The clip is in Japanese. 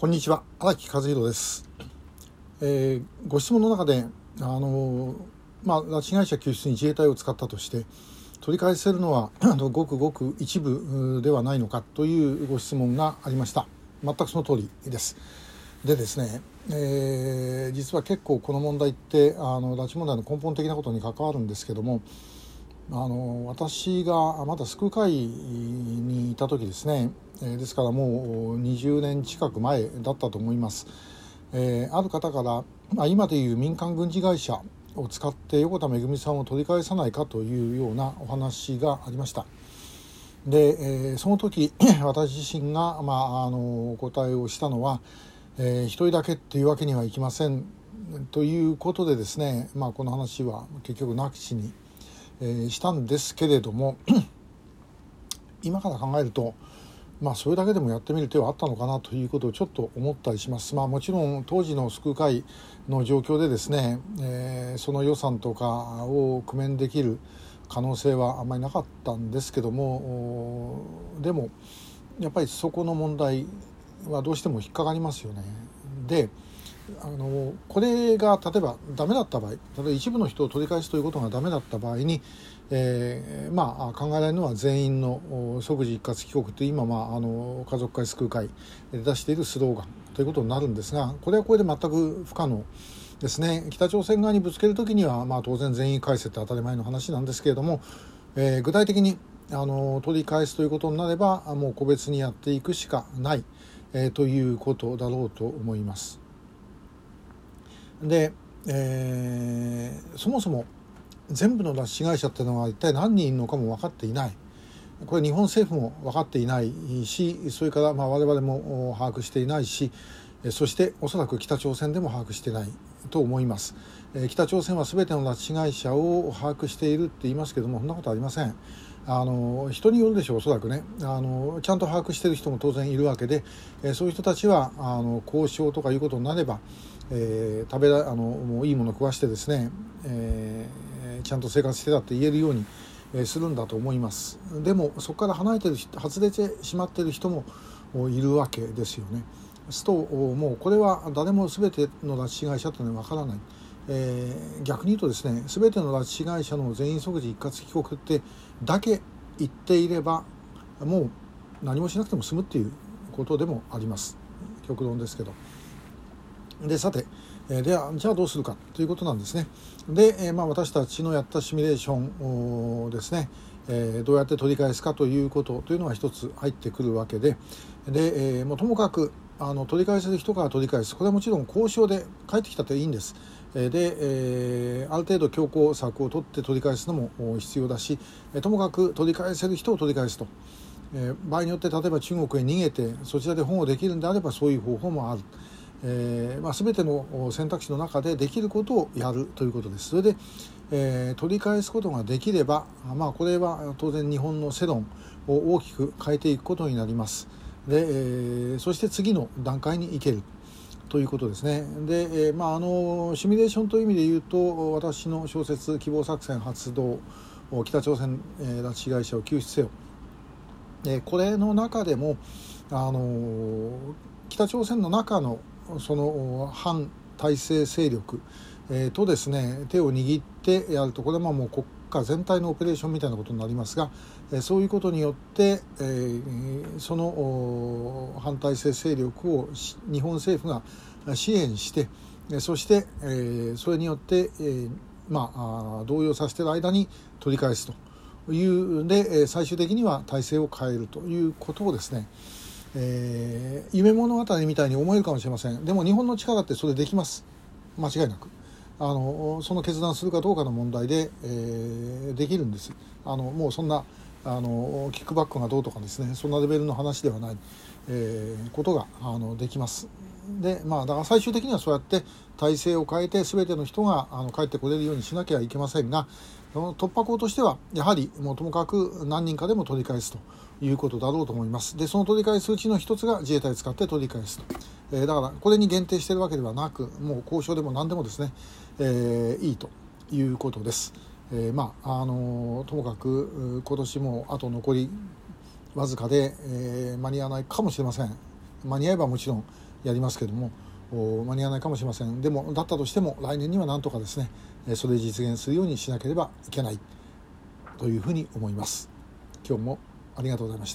こんにちは荒木和弘です、えー、ご質問の中であのまあ拉致被害者救出に自衛隊を使ったとして取り返せるのは ごくごく一部ではないのかというご質問がありました。全くその通りです。でですね、えー、実は結構この問題ってあの拉致問題の根本的なことに関わるんですけどもあの私がまだ救う会にいた時ですね。えですからもう20年近く前だったと思います、えー、ある方から、まあ、今でいう民間軍事会社を使って横田めぐみさんを取り返さないかというようなお話がありました。で、えー、その時 私自身が、まあ、あのお答えをしたのは、えー、一人だけっていうわけにはいきませんということでですね、まあ、この話は結局なきしに、えー、したんですけれども 今から考えるとまあ、それだけでもやってみる手はあったのかなということをちょっと思ったりします。まあ、もちろん当時の救う会の状況でですね、えー、その予算とかを工面できる可能性はあんまりなかったんですけどもでもやっぱりそこの問題はどうしても引っかかりますよね。であのこれが例えばダメだった場合例えば一部の人を取り返すということがダメだった場合に、えー、まあ、考えられるのは全員の即時一括帰国という今、まあ、あの家族会救う会で出しているスローガンということになるんですがこれはこれで全く不可能ですね北朝鮮側にぶつける時には、まあ、当然全員返せって当たり前の話なんですけれども、えー、具体的にあの取り返すということになればもう個別にやっていくしかない、えー、ということだろうと思います。で、えー、そもそも全部の拉致被害者っていうのは一体何人いるのかも分かっていない。これ日本政府も分かっていないしそれからまあ我々も把握していないしそしておそらく北朝鮮でも把握していない。と思います。北朝鮮は全ての拉致被害者を把握しているって言いますけどもそんなことありません。あの人によるでしょうおそらくね。あのちゃんと把握している人も当然いるわけでえそういう人たちはあの交渉とかいうことになればえー、食べらあのもういいもの食わしてですね、えー、ちゃんと生活してたって言えるように、するんだと思います。でもそこから離れてる外れてしまっている人もいるわけですよね。すともうこれは誰も全ての拉致被害者というのは分からない、えー、逆に言うとですね全ての拉致被害者の全員即時一括帰国ってだけ言っていればもう何もしなくても済むっていうことでもあります極論ですけど。でさて、えー、ではじゃあどうするかということなんですね。で、えー、まあ、私たちのやったシミュレーションですね、え、どうやって取り返すかということというのが一つ入ってくるわけでで、え、もうともかくあの取り返せる人から取り返すこれはもちろん交渉で帰ってきたっていいんです。で、え、ある程度強硬策を取って取り返すのも必要だしともかく取り返せる人を取り返すと。え、場合によって例えば中国へ逃げてそちらで保護できるんであればそういう方法もある。えーまあ、全ての選択肢の中でできることをやるということです。それで、えー、取り返すことができれば、まあ、これは当然日本の世論を大きく変えていくことになります。で、えー、そして次の段階に行ける。ということですね。で、えー、まああのシミュレーションという意味で言うと私の小説希望作戦発動北朝鮮、拉致被害者を救出せよ。えー、これの中でもあの北朝鮮の中のその反体制勢力、えー、とですね手を握ってやるとこれはもう国家全体のオペレーションみたいなことになりますが、えー、そういうことによって、えー、その反体制勢力を日本政府が支援してそして、えー、それによって、えー、まあ動揺させてる間に取り返すというで最終的には体制を変えるということをですねえー、夢物語みたいに思えるかもしれません。でも日本の力ってそれできます。間違いなく。あのその決断するかどうかの問題で、えー、できるんです。あのもうそんなあのキックバックがどうとかですねそんなレベルの話ではない、えー、ことがあのできます。でまあだから最終的にはそうやって体制を変えて全ての人があの帰ってこれるようにしなきゃいけませんがその突破口としてはやはりもうともかく何人かでも取り返すということだろうと思います。でその取り返すうちの一つが自衛隊使って取り返すと、えー、だからこれに限定しているわけではなくもう交渉でも何でもですね、えー、いいということです、えー、まああのともかく今年もあと残りわずかで、え、間に合わないかもしれません。間に合えばもちろんやりますけども間に合わないかもしれません。でもだったとしても来年にはなんとかですねそれ実現するようにしなければいけないというふうに思います。今日もありがとうございました。